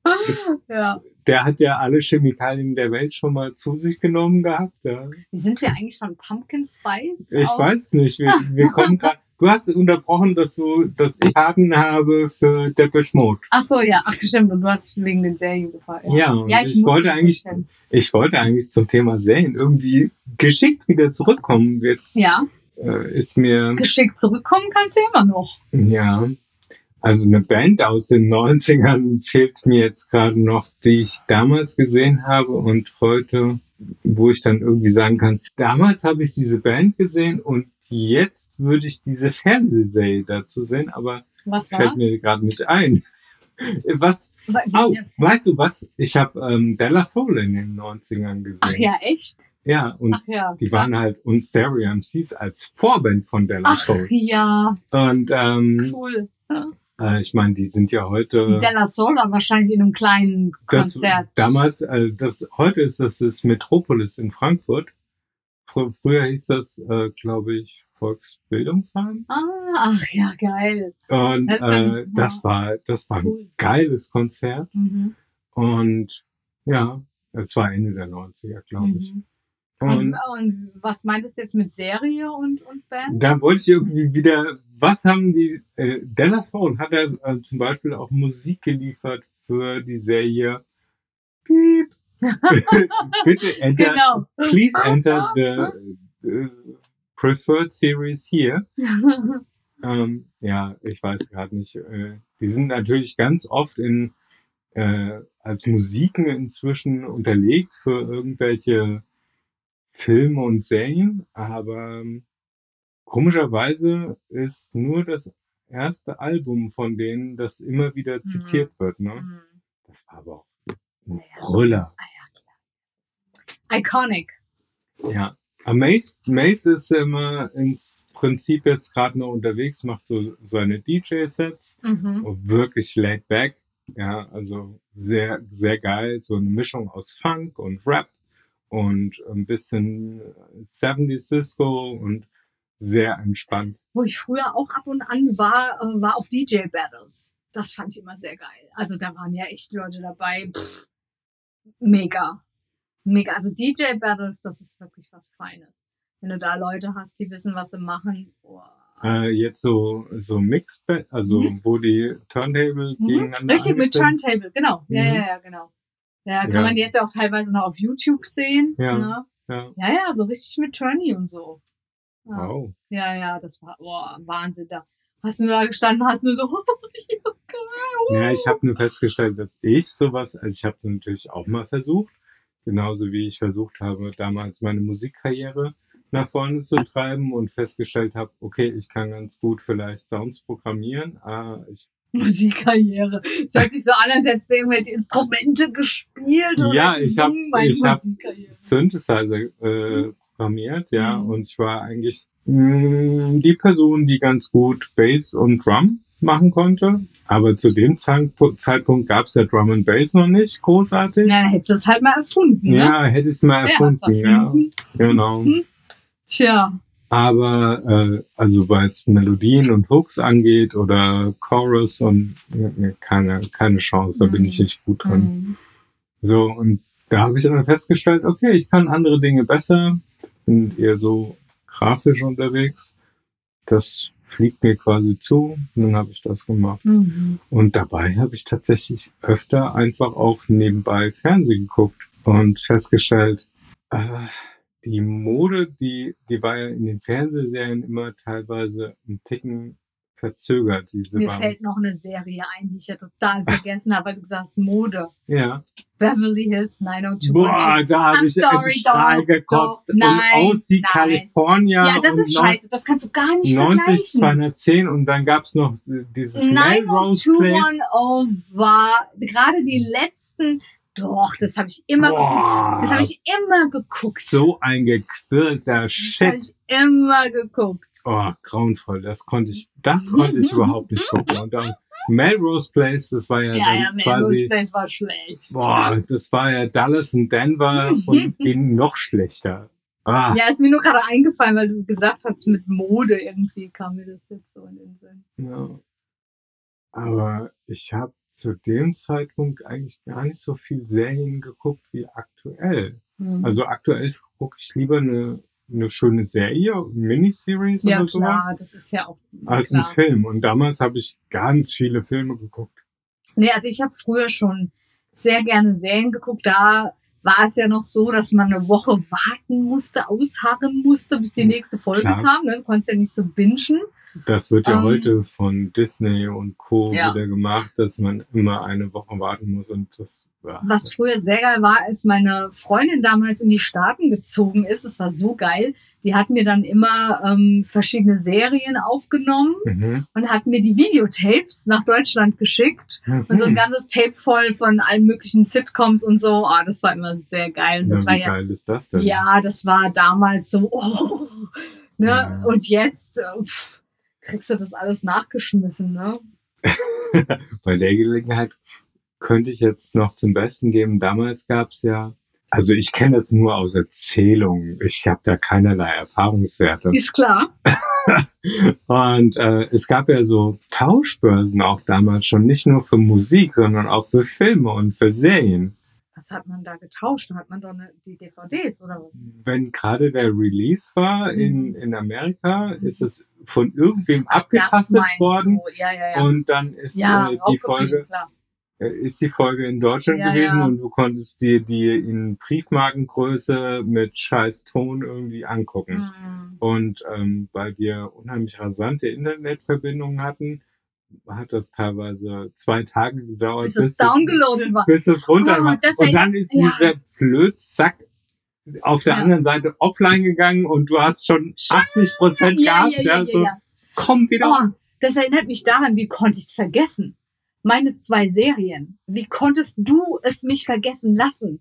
B: [LAUGHS]
A: ja.
B: Der hat ja alle Chemikalien der Welt schon mal zu sich genommen gehabt. Ja.
A: Wie sind wir eigentlich von Pumpkin Spice?
B: Ich
A: auf-
B: weiß nicht. Wir, wir kommen grad, [LAUGHS] Du hast unterbrochen, dass du, dass ich Karten habe für Depeche Mode.
A: Ach so, ja, ach stimmt. Und du hast wegen den Serien gefallen.
B: Ja, und ich
A: muss
B: wollte eigentlich-
A: erzählen.
B: Ich wollte eigentlich zum Thema Serien irgendwie geschickt wieder zurückkommen. Jetzt
A: Ja,
B: äh, ist mir
A: geschickt zurückkommen kannst du ja immer noch.
B: Ja, also eine Band aus den 90ern [LAUGHS] fehlt mir jetzt gerade noch, die ich damals gesehen habe und heute, wo ich dann irgendwie sagen kann, damals habe ich diese Band gesehen und jetzt würde ich diese Fernsehserie dazu sehen, aber
A: Was
B: fällt
A: war's?
B: mir gerade nicht ein. [LAUGHS] Was?
A: Fan-
B: weißt du was? Ich habe ähm, Della Soul in den 90ern gesehen.
A: Ach ja, echt?
B: Ja, und
A: ja.
B: die waren halt und Stereo MCs als Vorband von Della
A: Ach
B: Soul.
A: ja,
B: Und ähm,
A: cool.
B: Äh, ich meine, die sind ja heute
A: Della Soul war wahrscheinlich in einem kleinen
B: das,
A: Konzert.
B: damals, äh, das heute ist das das Metropolis in Frankfurt. Fr früher hieß das, äh, glaube ich, Volksbildungsheim.
A: Ah, ach ja, geil.
B: Und
A: Das
B: äh, das war das war ein
A: Cool.
B: geiles Konzert.
A: Mhm.
B: Und ja, es war Ende der 90er, glaube ich.
A: Mhm. Und,
B: Und
A: was meintest du jetzt mit Serie und, und Band?
B: da wollte ich irgendwie wieder, was haben die, äh, Della Soul hat er äh, zum Beispiel auch Musik geliefert für die Serie Piep. [LAUGHS] Bitte enter,
A: Genau.
B: please enter the uh, preferred series here. [LAUGHS] Ähm, ja, ich weiß gerade nicht. Äh, die sind natürlich ganz oft in äh, als Musiken inzwischen unterlegt für irgendwelche Filme und Serien, aber ähm, komischerweise ist nur das erste Album von denen, das immer wieder
A: Mhm.
B: zitiert wird. Ne?
A: Mhm.
B: Das war aber auch ein
A: Naja.
B: Brüller.
A: Ah ja, klar. Iconic.
B: Ja. Mace, Mace ist immer ins Prinzip jetzt gerade noch unterwegs, macht so seine DJ-Sets.
A: Mhm.
B: Und wirklich laid back. Ja, also sehr, sehr geil. So eine Mischung aus Funk und Rap und ein bisschen 70s Disco und sehr entspannt.
A: Wo ich früher auch ab und an war, äh, war auf DJ Battles. Das fand ich immer sehr geil. Also da waren ja echt Leute dabei. Pff, mega. Mega. Also DJ Battles, das ist wirklich was Feines. Wenn du da Leute hast, die wissen, was sie machen. Boah.
B: Äh, jetzt so, so Mixed, also
A: Mhm.
B: wo die Turntable
A: Mhm.
B: gegeneinander
A: Richtig mit Turntable, genau. Ja,
B: Mhm.
A: ja, ja, genau. Ja, kann
B: Ja.
A: man jetzt auch teilweise noch auf YouTube sehen.
B: Ja.
A: Ne?
B: Ja,
A: ja, ja, so richtig mit Turny und so. Ja.
B: wow.
A: Ja, ja, das war boah, Wahnsinn. Da hast du nur da gestanden, hast nur so, [LAUGHS] ja, geil.
B: Ja, ich habe nur festgestellt, dass ich sowas, also ich habe natürlich auch mal versucht. Genauso wie ich versucht habe, damals meine Musikkarriere nach vorne zu treiben und festgestellt habe, okay, ich kann ganz gut vielleicht Sounds programmieren. Ah, ich [LAUGHS]
A: Musikkarriere. Es hört sich so an, als hättest du irgendwelche Instrumente gespielt oder
B: Ja, ich hab-
A: gesungen, meine
B: ich hab-. Synthesizer äh, programmiert, ja,
A: Mhm.
B: und ich war eigentlich mh, die Person, die ganz gut Bass und Drum machen konnte. Aber zu dem Zeitpunkt, gab es ja Drum and Bass noch nicht großartig.
A: Ja, dann hättest du es halt mal erfunden, ne?
B: Ja, hätte ich es mal
A: hat's
B: erfunden, ja,
A: erfunden?
B: genau.
A: Mhm. Tja.
B: Aber äh, also weil es Melodien und Hooks angeht oder Chorus und keine keine Chance, da bin
A: Mhm.
B: ich nicht gut drin.
A: Mhm.
B: So, und da habe ich dann festgestellt, okay, ich kann andere Dinge besser, bin eher so grafisch unterwegs. Das fliegt mir quasi zu und dann habe ich das gemacht.
A: Mhm.
B: Und dabei habe ich tatsächlich öfter einfach auch nebenbei Fernsehen geguckt und festgestellt, äh, die Mode, die, die war ja in den Fernsehserien immer teilweise ein Ticken verzögert. Diese
A: Mir
B: waren-
A: fällt noch eine Serie ein, die ich ja total vergessen habe, weil du gesagt hast, Mode.
B: ja.
A: Beverly Hills 90210.
B: Boah, da habe ich
A: sorry,
B: Strahl gekotzt.
A: Nein,
B: und aus wie
A: nein.
B: California.
A: Ja, das ist scheiße. Das kannst du gar nicht
B: 90,
A: vergleichen.
B: 210 und dann gab's noch äh, dieses Melrose Place.
A: 90210 war gerade die letzten. Doch, das habe ich immer geguckt.
B: Boah,
A: Das habe ich immer geguckt.
B: so ein gequirlter
A: Das habe
B: Shit.
A: ich immer geguckt.
B: Oh, grauenvoll. Das konnte ich, das konnte ich überhaupt nicht gucken. Und dann Melrose Place, das war ja,
A: Ja,
B: dann
A: ja, Melrose
B: quasi,
A: Place war schlecht.
B: boah, das war ja Dallas und Denver [LAUGHS] und in noch schlechter. Ah,
A: Ja, ist mir nur gerade eingefallen, weil du gesagt hast, mit Mode irgendwie kam mir das jetzt so in den Sinn.
B: Ja. Aber ich habe zu dem Zeitpunkt eigentlich gar nicht so viel Serien geguckt wie aktuell.
A: Hm.
B: Also aktuell gucke ich lieber eine, eine schöne Serie, Miniseries
A: ja,
B: oder sowas,
A: klar, das ist ja auch
B: als
A: klar.
B: ein Film. Und damals habe ich ganz viele Filme geguckt.
A: Nee, also ich habe früher schon sehr gerne Serien geguckt. Da war es ja noch so, dass man eine Woche warten musste, ausharren musste, bis die nächste Folge
B: Klar.
A: kam. Ne? Du konntest ja nicht so bingen.
B: Das wird ja
A: Ähm,
B: heute von Disney und Co.
A: Ja.
B: wieder gemacht, dass man immer eine Woche warten muss und das ja,
A: Was früher sehr geil war, als meine Freundin damals in die Staaten gezogen ist. Das war so geil. Die hat mir dann immer ähm, verschiedene Serien aufgenommen
B: Mhm.
A: und hat mir die Videotapes nach Deutschland geschickt. Und so ein
B: Mhm.
A: ganzes Tape voll von allen möglichen Sitcoms und so. Ah, das war immer sehr geil. Und das war
B: wie
A: ja
B: geil ist das denn?
A: Ja, das war damals so, oh, ne?
B: Ja.
A: Und jetzt äh, pff, kriegst du das alles nachgeschmissen, ne? [LAUGHS]
B: Bei der Gelegenheit könnte ich jetzt noch zum Besten geben. Damals gab's ja, also ich kenne das nur aus Erzählungen. Ich habe da keinerlei Erfahrungswerte.
A: Ist klar. [LAUGHS]
B: Und äh, es gab ja so Tauschbörsen auch damals schon, nicht nur für Musik, sondern auch für Filme und für Serien.
A: Was hat man da getauscht? Hat man doch die DVDs oder was?
B: Wenn gerade der Release war in,
A: Mhm.
B: in Amerika, ist es von irgendwem abgetastet worden.
A: Ja, ja, ja.
B: Und dann ist
A: ja,
B: äh, die Folge
A: klar.
B: Äh, ist die Folge in Deutschland
A: Ja,
B: gewesen
A: ja.
B: und du konntest dir die in Briefmarkengröße mit scheiß Ton irgendwie angucken.
A: Mhm.
B: Und ähm, weil wir unheimlich rasante Internetverbindungen hatten, hat das teilweise zwei Tage gedauert,
A: Bis es downgeloadet war.
B: bis es runter
A: Oh,
B: war. Und dann ist
A: ja.
B: dieser Blödsack auf der anderen Seite offline gegangen und du hast schon 80 Prozent gehabt.
A: ja,
B: so. Komm wieder.
A: Oh, das erinnert mich daran, wie konnte ich es vergessen? Meine zwei Serien. Wie konntest du es mich vergessen lassen?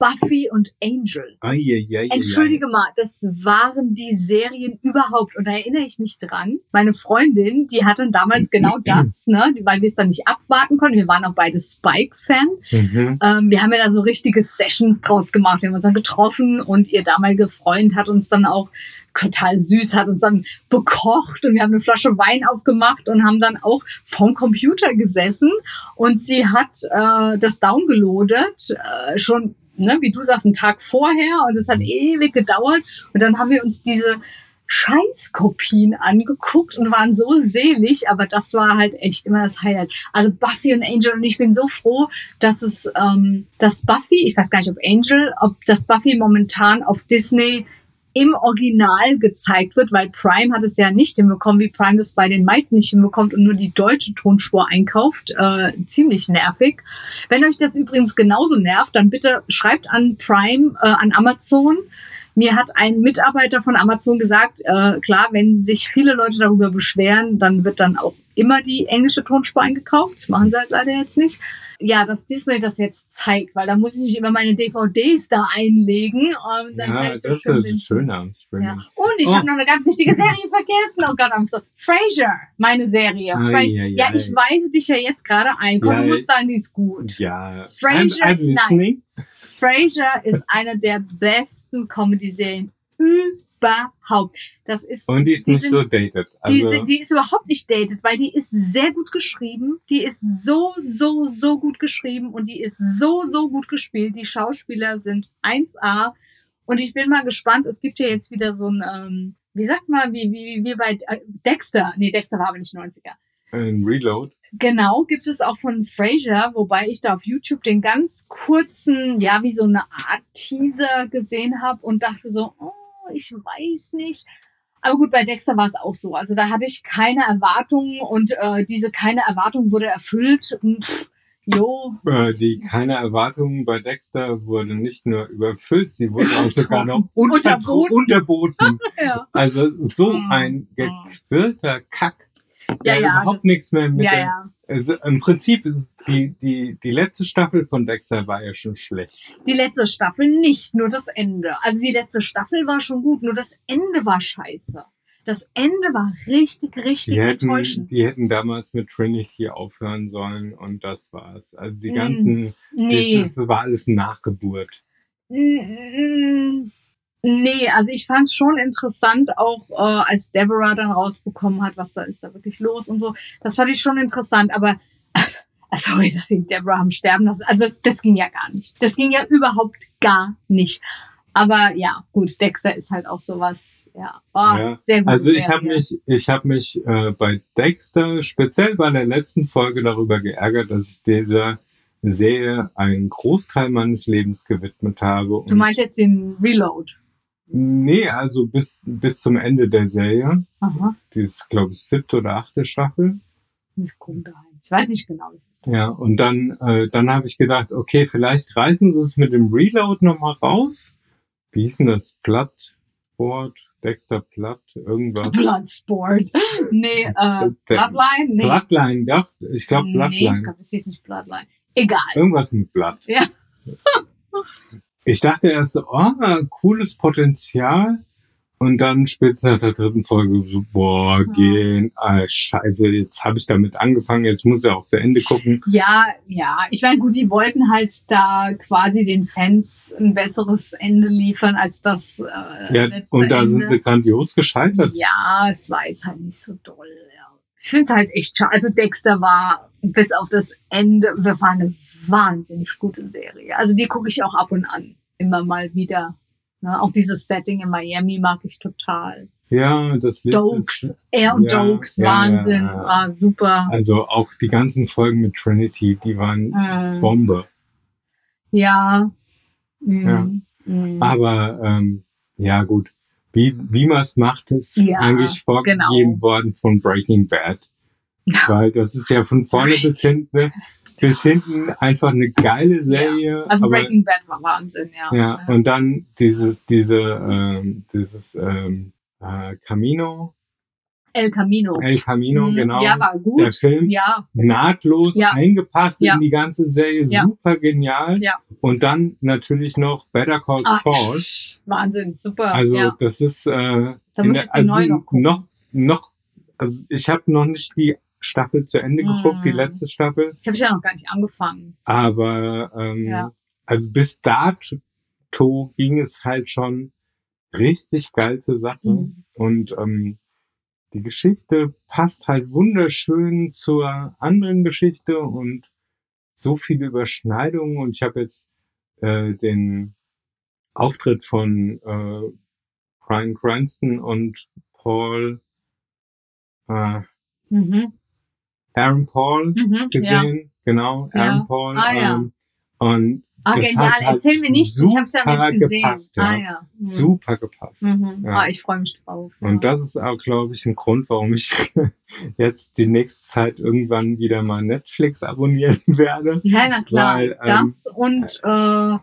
A: Buffy und Angel.
B: Ai, ai, ai,
A: Entschuldige mal, das waren die Serien überhaupt. Und da erinnere ich mich dran. Meine Freundin, die hatte damals genau [CLEARS THROAT] das, ne, weil wir es dann nicht abwarten konnten. Wir waren auch beide Spike-Fan.
B: Mhm.
A: Ähm, wir haben ja da so richtige Sessions draus gemacht. Wir haben uns dann getroffen und ihr damaliger Freund hat uns dann auch total süß, hat uns dann bekocht und wir haben eine Flasche Wein aufgemacht und haben dann auch vom Computer gesessen und sie hat äh, das downgeloadet, äh, schon, ne, wie du sagst, einen Tag vorher und es hat ewig gedauert und dann haben wir uns diese Scheißkopien angeguckt und waren so selig, aber das war halt echt immer das Highlight. Also Buffy und Angel und ich bin so froh, dass es ähm, das Buffy, ich weiß gar nicht ob Angel, ob das Buffy momentan auf Disney im Original gezeigt wird, weil Prime hat es ja nicht hinbekommen, wie Prime das bei den meisten nicht hinbekommt und nur die deutsche Tonspur einkauft. Äh, ziemlich nervig. Wenn euch das übrigens genauso nervt, dann bitte schreibt an Prime, äh, an Amazon. Mir hat ein Mitarbeiter von Amazon gesagt, äh, klar, wenn sich viele Leute darüber beschweren, dann wird dann auch immer die englische Tonspur eingekauft. Das machen sie halt leider jetzt nicht ja, dass Disney das jetzt zeigt, weil da muss ich nicht immer meine DVDs da einlegen. Und dann
B: ja,
A: kann ich
B: das ist
A: schon
B: das Schöne am Streaming.
A: ja. Und ich
B: Oh.
A: habe noch eine ganz wichtige Serie vergessen. Oh Gott, I'm so. Frasier, meine Serie. Fra
B: Ei, ei,
A: ja, ich weise dich ja jetzt gerade ein. Komm,
B: Ja,
A: du musst sagen, die ist gut.
B: Ja,
A: Frasier,
B: I'm, I'm listening.
A: Frasier ist eine der besten Comedy-Serien überhaupt. Das ist
B: Und die ist
A: die
B: nicht
A: sind-
B: so dated.
A: die,
B: Also,
A: ist- die ist überhaupt nicht dated, weil die ist sehr gut geschrieben. Die ist so, so, so gut geschrieben und die ist so, so gut gespielt. Die Schauspieler sind 1A. Und ich bin mal gespannt. Es gibt ja jetzt wieder so ein, ähm, wie sagt man, wie, wie, wie bei Dexter. Nee, Dexter war aber nicht 90er.
B: ein Reload.
A: Genau, gibt es auch von Frasier, wobei ich da auf YouTube den ganz kurzen, ja, wie so eine Art Teaser gesehen habe und dachte so, oh, ich weiß nicht. Aber gut, bei Dexter war es auch so. Also da hatte ich keine Erwartungen und äh, diese keine Erwartung wurde erfüllt. Und, Pff, jo,
B: Äh, die keine Erwartungen bei Dexter wurde nicht nur überfüllt, sie wurde auch sogar noch unterboten.
A: Unterboten. [LAUGHS] ja.
B: Also so
A: Mm.
B: ein gequirlter Kack, [LAUGHS]
A: Ja, ja,
B: überhaupt
A: das-
B: nichts mehr mit
A: Ja, ja.
B: Also im Prinzip ist die, die, die letzte Staffel von Dexter war ja schon schlecht.
A: Die letzte Staffel nicht, nur das Ende. Also die letzte Staffel war schon gut, nur das Ende war scheiße. Das Ende war richtig, richtig
B: Die hätten,
A: enttäuschend.
B: die hätten damals mit Trinity aufhören sollen und das war's. Also die
A: Mm,
B: ganzen,
A: Nee.
B: das, das war alles Nachgeburt.
A: Mm, Nee, also ich fand es schon interessant, auch äh, als Deborah dann rausbekommen hat, was da ist da wirklich los und so. Das fand ich schon interessant, aber also, [LAUGHS] sorry, dass sie Deborah haben sterben lassen. Also das, das ging ja gar nicht. Das ging ja überhaupt gar nicht. Aber ja, gut, Dexter ist halt auch sowas, ja, oh,
B: Ja,
A: sehr gut.
B: Also ich habe mich, ich habe mich äh, bei Dexter speziell bei der letzten Folge darüber geärgert, dass ich dieser Serie einen Großteil meines Lebens gewidmet habe.
A: Du meinst jetzt den Reload?
B: Nee, also bis, bis zum Ende der Serie.
A: Aha.
B: Die ist, glaube ich, siebte oder achte Staffel.
A: Ich gucke daheim. Ich weiß nicht genau.
B: Ja, und dann, äh, dann habe ich gedacht, okay, vielleicht reißen sie es mit dem Reload nochmal raus. Wie hieß denn das? Bloodboard? Dexter Blood? Irgendwas?
A: Bloodsport. [LAUGHS] Nee, äh, Bloodline? Nee.
B: Bloodline, doch. Ich glaube
A: Nee,
B: Bloodline.
A: ich glaube, das ist nicht Bloodline. Egal.
B: Irgendwas mit Blood.
A: Ja. [LAUGHS]
B: Ich dachte erst so, oh, cooles Potenzial. Und dann spätestens nach der dritten Folge so, boah,
A: Ja.
B: gehen, ah, scheiße, jetzt habe ich damit angefangen, jetzt muss ich auch zu Ende gucken.
A: Ja, ja. Ich meine, gut, die wollten halt da quasi den Fans ein besseres Ende liefern als das äh,
B: Ja,
A: letzte
B: und da
A: Ende.
B: sind sie grandios gescheitert.
A: Ja, es war jetzt halt nicht so doll. Ja. Ich finde es halt echt schade. Also Dexter war bis auf das Ende, das war eine wahnsinnig gute Serie. Also die gucke ich auch ab und an immer mal wieder. Ne? Auch dieses Setting in Miami mag ich total.
B: Ja, das Licht
A: Dokes,
B: ist,
A: er und
B: Ja,
A: Dokes,
B: ja,
A: Wahnsinn,
B: ja,
A: war super.
B: also auch die ganzen Folgen mit Trinity, die waren
A: Mm,
B: Bombe.
A: ja.
B: Ja.
A: mm.
B: Aber ähm, ja gut, wie, wie man es macht, ist eigentlich vorgegeben
A: genau.
B: worden von Breaking Bad. Weil das ist ja von vorne bis hinten, ne, bis hinten einfach eine geile Serie.
A: Also
B: aber,
A: Breaking Bad war Wahnsinn, ja.
B: ja, und dann dieses, diese, ähm, dieses ähm, äh, Camino,
A: El Camino.
B: El Camino,
A: Mm,
B: genau.
A: Ja, war
B: der
A: gut.
B: Film
A: Ja,
B: nahtlos
A: Ja.
B: eingepasst
A: Ja.
B: in die ganze Serie,
A: Ja.
B: super genial.
A: Ja.
B: Und dann natürlich noch Better Call Saul.
A: Wahnsinn, super.
B: Also
A: ja.
B: das ist äh,
A: Da muss ich
B: der,
A: die
B: also
A: noch
B: noch noch also ich habe noch nicht die Staffel zu Ende geguckt, die
A: Mm.
B: letzte Staffel,
A: Ich habe ja noch gar nicht angefangen.
B: aber ähm,
A: Ja.
B: also bis dato ging es halt schon richtig geil zur Sache
A: Mhm.
B: und ähm, die Geschichte passt halt wunderschön zur anderen Geschichte und so viele Überschneidungen und ich habe jetzt äh, den Auftritt von äh, Brian Cranston und Paul äh,
A: Mhm.
B: Aaron Paul
A: Mhm. Ja.
B: gesehen, genau, Aaron
A: Ja.
B: Paul.
A: Ah, ja.
B: ähm, und
A: Ah,
B: Das
A: genial.
B: hat halt
A: Erzähl mir nicht, ich habe es ja nicht gesehen.
B: gepasst, ja.
A: Ah ja. Mhm.
B: super gepasst.
A: Mhm.
B: Ja.
A: Ah, ich freue mich drauf. ja.
B: Und das ist auch, glaube ich, ein Grund, warum ich [LAUGHS] jetzt die nächste Zeit irgendwann wieder mal Netflix abonnieren [LAUGHS] werde.
A: Ja, na klar.
B: Weil, ähm,
A: das und äh,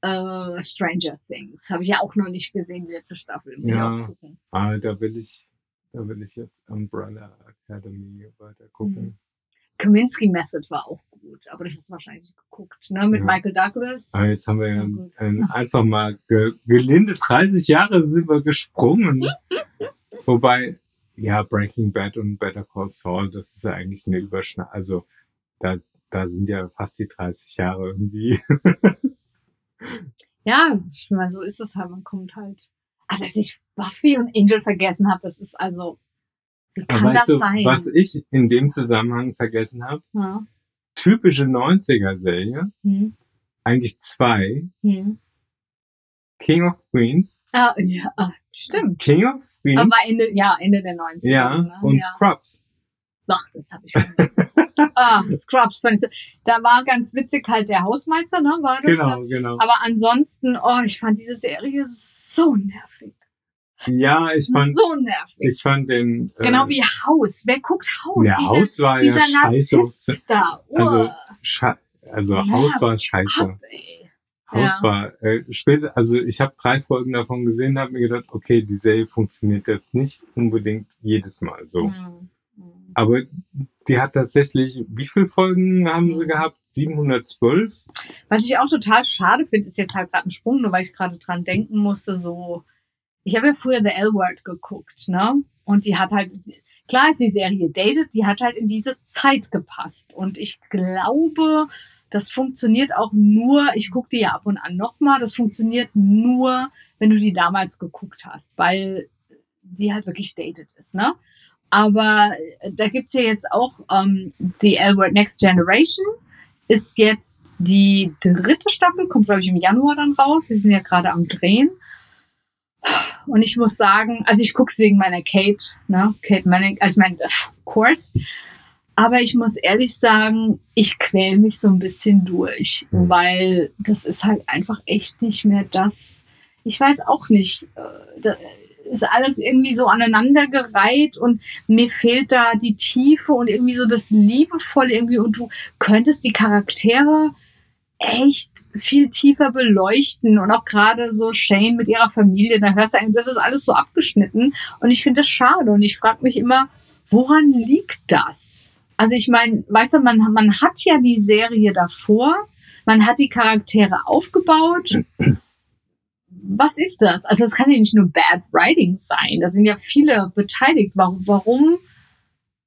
A: äh, Stranger Things habe ich ja auch noch nicht gesehen, die letzte Staffel. Muss
B: Ja.
A: ich auch gucken.
B: Ah, da will ich, da will ich jetzt Umbrella Academy weiter gucken.
A: Mhm. Kaminsky Method war auch gut, aber das ist wahrscheinlich geguckt, ne? Mit
B: Ja.
A: Michael Douglas.
B: Aber jetzt haben wir ja
A: gut.
B: ähm, [LAUGHS] einfach mal ge gelinde 30 Jahre sind wir gesprungen. [LAUGHS] Wobei, ja, Breaking Bad und Better Call Saul, das ist ja eigentlich eine Überschneidung. Also, da, da sind ja fast die 30 Jahre irgendwie. [LAUGHS]
A: Ja, ich meine, so ist es halt. Man kommt halt. Also, dass ich Buffy und Angel vergessen habe, das ist also. Wie kann
B: Aber
A: das
B: weißt du,
A: sein?
B: was ich in dem Zusammenhang vergessen habe?
A: Ja.
B: Typische 90er-Serie,
A: Hm.
B: eigentlich zwei,
A: Hm.
B: King of Queens.
A: Ah, ja, ah, stimmt.
B: King of Queens.
A: Aber Ende, ja, Ende der 90er.
B: ja,
A: ne?
B: und
A: ja.
B: Scrubs.
A: Ach, das habe ich schon. [LAUGHS] ah, Scrubs fand ich so. Da war ganz witzig halt der Hausmeister, ne? War das?
B: Genau,
A: ne?
B: genau.
A: Aber ansonsten, oh, ich fand diese Serie so nervig.
B: Ja, ich fand,
A: so nervig.
B: ich fand den. äh,
A: genau wie Haus. Wer guckt Haus?
B: Der
A: dieser
B: Haus war ja
A: dieser
B: scheiße.
A: Narzisst da. Oh,
B: Also, also
A: Ja,
B: Haus war scheiße.
A: ab.
B: Haus
A: Ja.
B: war äh, später, also ich habe drei Folgen davon gesehen, habe mir gedacht, okay, die Serie funktioniert jetzt nicht unbedingt jedes Mal so.
A: Hm, hm.
B: Aber die hat tatsächlich, wie viele Folgen haben sie gehabt? 712?
A: Was ich auch total schade finde, ist jetzt halt gerade ein Sprung, nur weil ich gerade dran denken musste, so, ich habe ja früher The L-Word geguckt, ne? Und die hat halt, klar ist die Serie dated, die hat halt in diese Zeit gepasst. Und ich glaube, das funktioniert auch nur, ich gucke die ja ab und an nochmal, das funktioniert nur, wenn du die damals geguckt hast, weil die halt wirklich dated ist, ne? Aber äh, da gibt's ja jetzt auch ähm, die L-Word Next Generation, ist jetzt die dritte Staffel, kommt glaube ich im Januar dann raus. Sie sind ja gerade am Drehen. Und ich muss sagen, also ich gucke es wegen meiner Kate, ne? Kate Manning, also ich meine, of course. Aber ich muss ehrlich sagen, ich quäl mich so ein bisschen durch, weil das ist halt einfach echt nicht mehr das. Ich weiß auch nicht. äh, Da ist alles irgendwie so aneinandergereiht und mir fehlt da die Tiefe und irgendwie so das Liebevolle irgendwie und du könntest die Charaktere echt viel tiefer beleuchten und auch gerade so Shane mit ihrer Familie, da hörst du eigentlich, das ist alles so abgeschnitten und ich finde das schade und ich frage mich immer, woran liegt das? Also ich meine, weißt du, man, man hat ja die Serie davor, man hat die Charaktere aufgebaut. [CLEARS THROAT] Was ist das? Also es kann ja nicht nur Bad Writing sein, da sind ja viele beteiligt. Warum? warum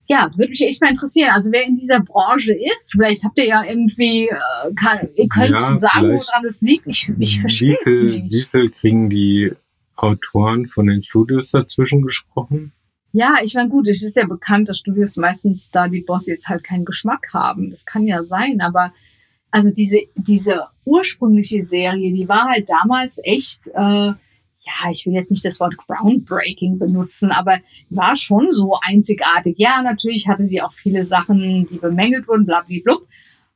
A: ja, würde mich echt mal interessieren. Also wer in dieser Branche ist, vielleicht habt ihr ja irgendwie, äh, kann, ihr könnt
B: Ja,
A: sagen, woran es liegt. Ich, ich verstehe
B: wie
A: es nicht.
B: Wie viel kriegen die Autoren von den Studios dazwischen gesprochen?
A: Ja, ich meine, gut, es ist ja bekannt, dass Studios meistens da die Bosse jetzt halt keinen Geschmack haben. Das kann ja sein, aber also diese, diese ursprüngliche Serie, die war halt damals echt, äh, ja, ich will jetzt nicht das Wort groundbreaking benutzen, aber war schon so einzigartig. Ja, natürlich hatte sie auch viele Sachen, die bemängelt wurden, blablablub.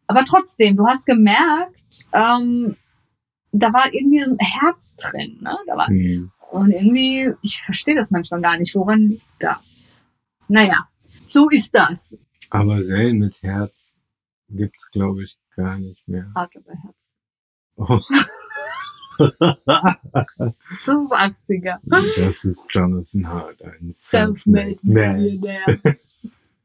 A: Aber trotzdem, du hast gemerkt, ähm, da war irgendwie ein Herz drin, ne? Da war,
B: Hm.
A: und irgendwie, ich verstehe das manchmal gar nicht. Woran liegt das? Naja, so ist das.
B: Aber Serien mit Herz gibt's glaube ich, gar nicht mehr.
A: Hart aber Herz.
B: Oh,
A: Das ist 80er.
B: das ist Jonathan Hart, ein
A: Self-made. Millionär.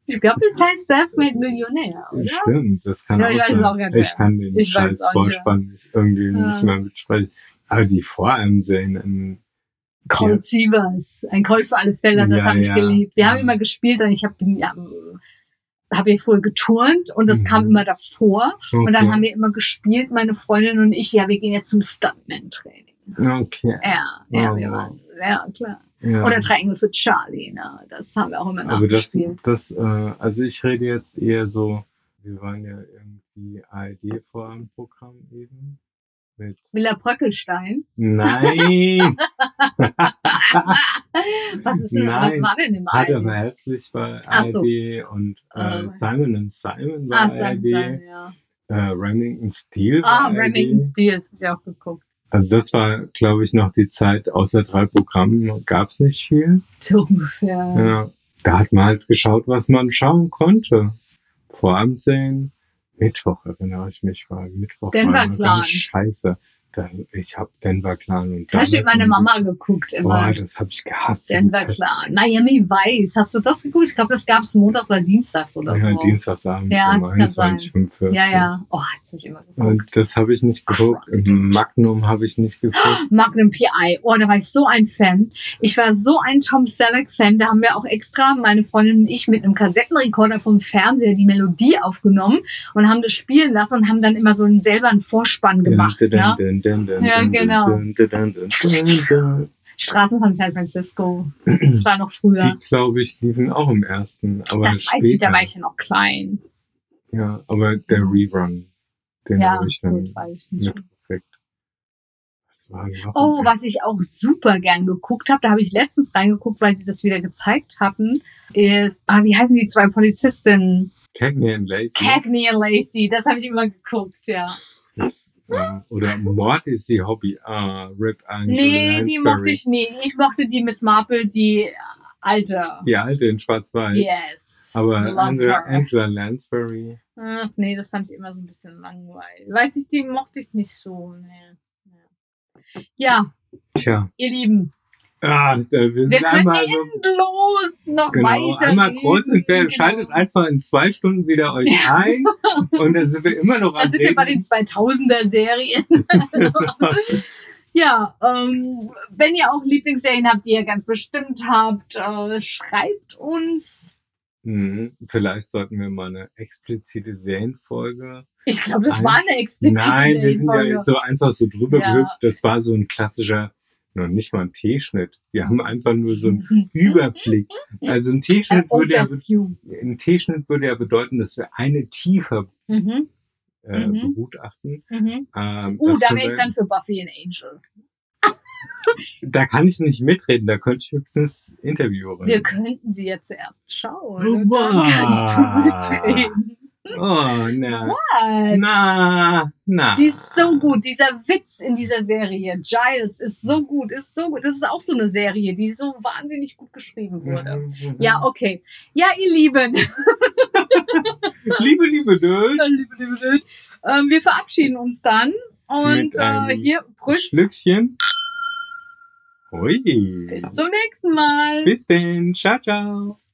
A: Ich glaube, das heißt Self-made Millionär, oder?
B: Stimmt, das kann
A: Ja,
B: auch
A: ich es
B: sein.
A: auch
B: ich kann den
A: Ich
B: scheiß
A: auch nicht mehr.
B: Vorspann nicht irgendwie
A: Ja.
B: nicht mehr mitsprechen. Aber die Vorabendserien in
A: Cold Sievers. Ein Cold für alle Fälle, das
B: Ja,
A: habe ich
B: ja.
A: geliebt. Wir haben immer gespielt und ich habe ja, hab ja früher geturnt und das
B: Mhm.
A: kam immer davor. Und dann
B: Okay.
A: haben wir immer gespielt, meine Freundin und ich, ja, wir gehen jetzt zum Stuntman-Training.
B: Okay.
A: Ja, ja,
B: Oh,
A: wir
B: wow.
A: waren, ja, klar.
B: Ja.
A: Oder drei Engel für Charlie, ne? Das haben wir auch immer
B: Aber das, das, äh, also ich rede jetzt eher so, wir waren ja irgendwie ARD vor einem Programm eben. Mit
A: Villa Bröckelstein.
B: Nein! [LAUGHS]
A: Was ist denn,
B: Nein.
A: was war denn im
B: Hat aber herzlich bei
A: so.
B: ARD und äh, Simon and Simon bei
A: Ah. Sam, Sam, ja.
B: äh, Remington Steel.
A: Ah, Remington. Steel, das habe ich auch geguckt.
B: Also das war, glaube ich, noch die Zeit, außer drei Programmen gab es nicht viel.
A: So ungefähr.
B: Ja, da hat man halt geschaut, was man schauen konnte. Vorabend sehen. Mittwoch erinnere ich mich, war Mittwoch
A: Denver
B: war
A: Clan.
B: scheiße. Da, ich habe Denver Clan und
A: hat
B: damals
A: meine Mama geguckt immer.
B: Boah, das habe ich gehasst.
A: Denver
B: Das-
A: Clan. Miami Vice. Hast du das geguckt? Ich glaube, das gab es montags oder dienstags oder
B: Ja,
A: so.
B: Dienstagsabend
A: Ja,
B: um
A: das kann sein.
B: 21.45
A: Ja, ja. Oh, jetzt habe ich immer geguckt.
B: Und das habe ich nicht geguckt. Und Magnum habe ich nicht geguckt. [GASPS]
A: Magnum PI. Oh, da war ich so ein Fan. Ich war so ein Tom Selleck-Fan. Da haben wir auch extra, meine Freundin und ich, mit einem Kassettenrekorder vom Fernseher die Melodie aufgenommen und haben das spielen lassen und haben dann immer so einen, selber einen Vorspann gemacht. Ne? Ja, genau. Straßen von San Francisco. Das war noch früher.
B: Die, glaube ich, liefen auch im ersten. Aber
A: Das weiß ich, da
B: später.
A: war ich ja noch klein.
B: Ja, aber der Rerun, den
A: Ja,
B: habe ich dann
A: gut, ich
B: mitgekriegt.
A: Oh, was ich auch super gern geguckt habe, da habe ich letztens reingeguckt, weil sie das wieder gezeigt hatten, ist, ah, wie heißen die zwei Polizistinnen?
B: Cagney and Lacey.
A: Cagney und Lacey, das habe ich immer geguckt, ja.
B: Das, äh, oder Mord ist die Hobby. Ah, Rip Angel
A: Nee, die
B: Lansbury.
A: mochte ich nie. Ich mochte die Miss Marple, die alte.
B: Die alte in Schwarz-Weiß.
A: Yes.
B: Aber Angela. Angela Lansbury.
A: Ach, nee, das fand ich immer so ein bisschen langweilig. Weiß ich, die mochte ich nicht so. Nee. Ja,
B: Tja.
A: ihr Lieben,
B: Ah, da- wir sind
A: wir können
B: einmal so
A: endlos noch
B: Genau,
A: weiter.
B: einmal
A: reden.
B: kreuz und quer,
A: Genau.
B: schaltet einfach in zwei Stunden wieder euch ein und dann sind wir immer noch am
A: Da sind wir bei
B: Reden.
A: den 2000er Serien. [LAUGHS] ja, ähm, wenn ihr auch Lieblingsserien habt, die ihr ganz bestimmt habt, äh, schreibt uns.
B: Mhm, Vielleicht sollten wir mal eine explizite Serienfolge.
A: Ich glaube, das
B: Nein.
A: war eine explizite
B: Nein, wir sind ja
A: Serienfolge.
B: jetzt so einfach so drüber
A: Ja.
B: gehüpft. Das war so ein klassischer, noch nicht mal ein T-Schnitt. Wir haben einfach nur so einen [LAUGHS] Überblick. Also ein T-Schnitt würde ja, ein T-Schnitt würde ja bedeuten, dass wir eine tiefer
A: Mhm,
B: äh,
A: Mhm.
B: begutachten.
A: mhm.
B: Ähm,
A: Uh, da wäre ich dann für Buffy and Angel. [LAUGHS]
B: Da kann ich nicht mitreden, da könnte ich höchstens Interviewerin.
A: Wir könnten sie jetzt zuerst schauen. Und dann kannst du mitreden.
B: Oh, na.
A: What?
B: Na, na.
A: Die ist so gut. Dieser Witz in dieser Serie, Giles, ist so gut, ist so gut. Das ist auch so eine Serie, die so wahnsinnig gut geschrieben wurde.
B: Mhm.
A: Ja, okay. Ja, ihr Lieben, [LAUGHS]
B: Liebe, liebe Nerd.
A: liebe, liebe, liebe, ähm, wir verabschieden uns dann. Und äh, hier, Brüst,
B: Schlückchen. Hui.
A: bis zum nächsten Mal.
B: Bis denn. Ciao, ciao.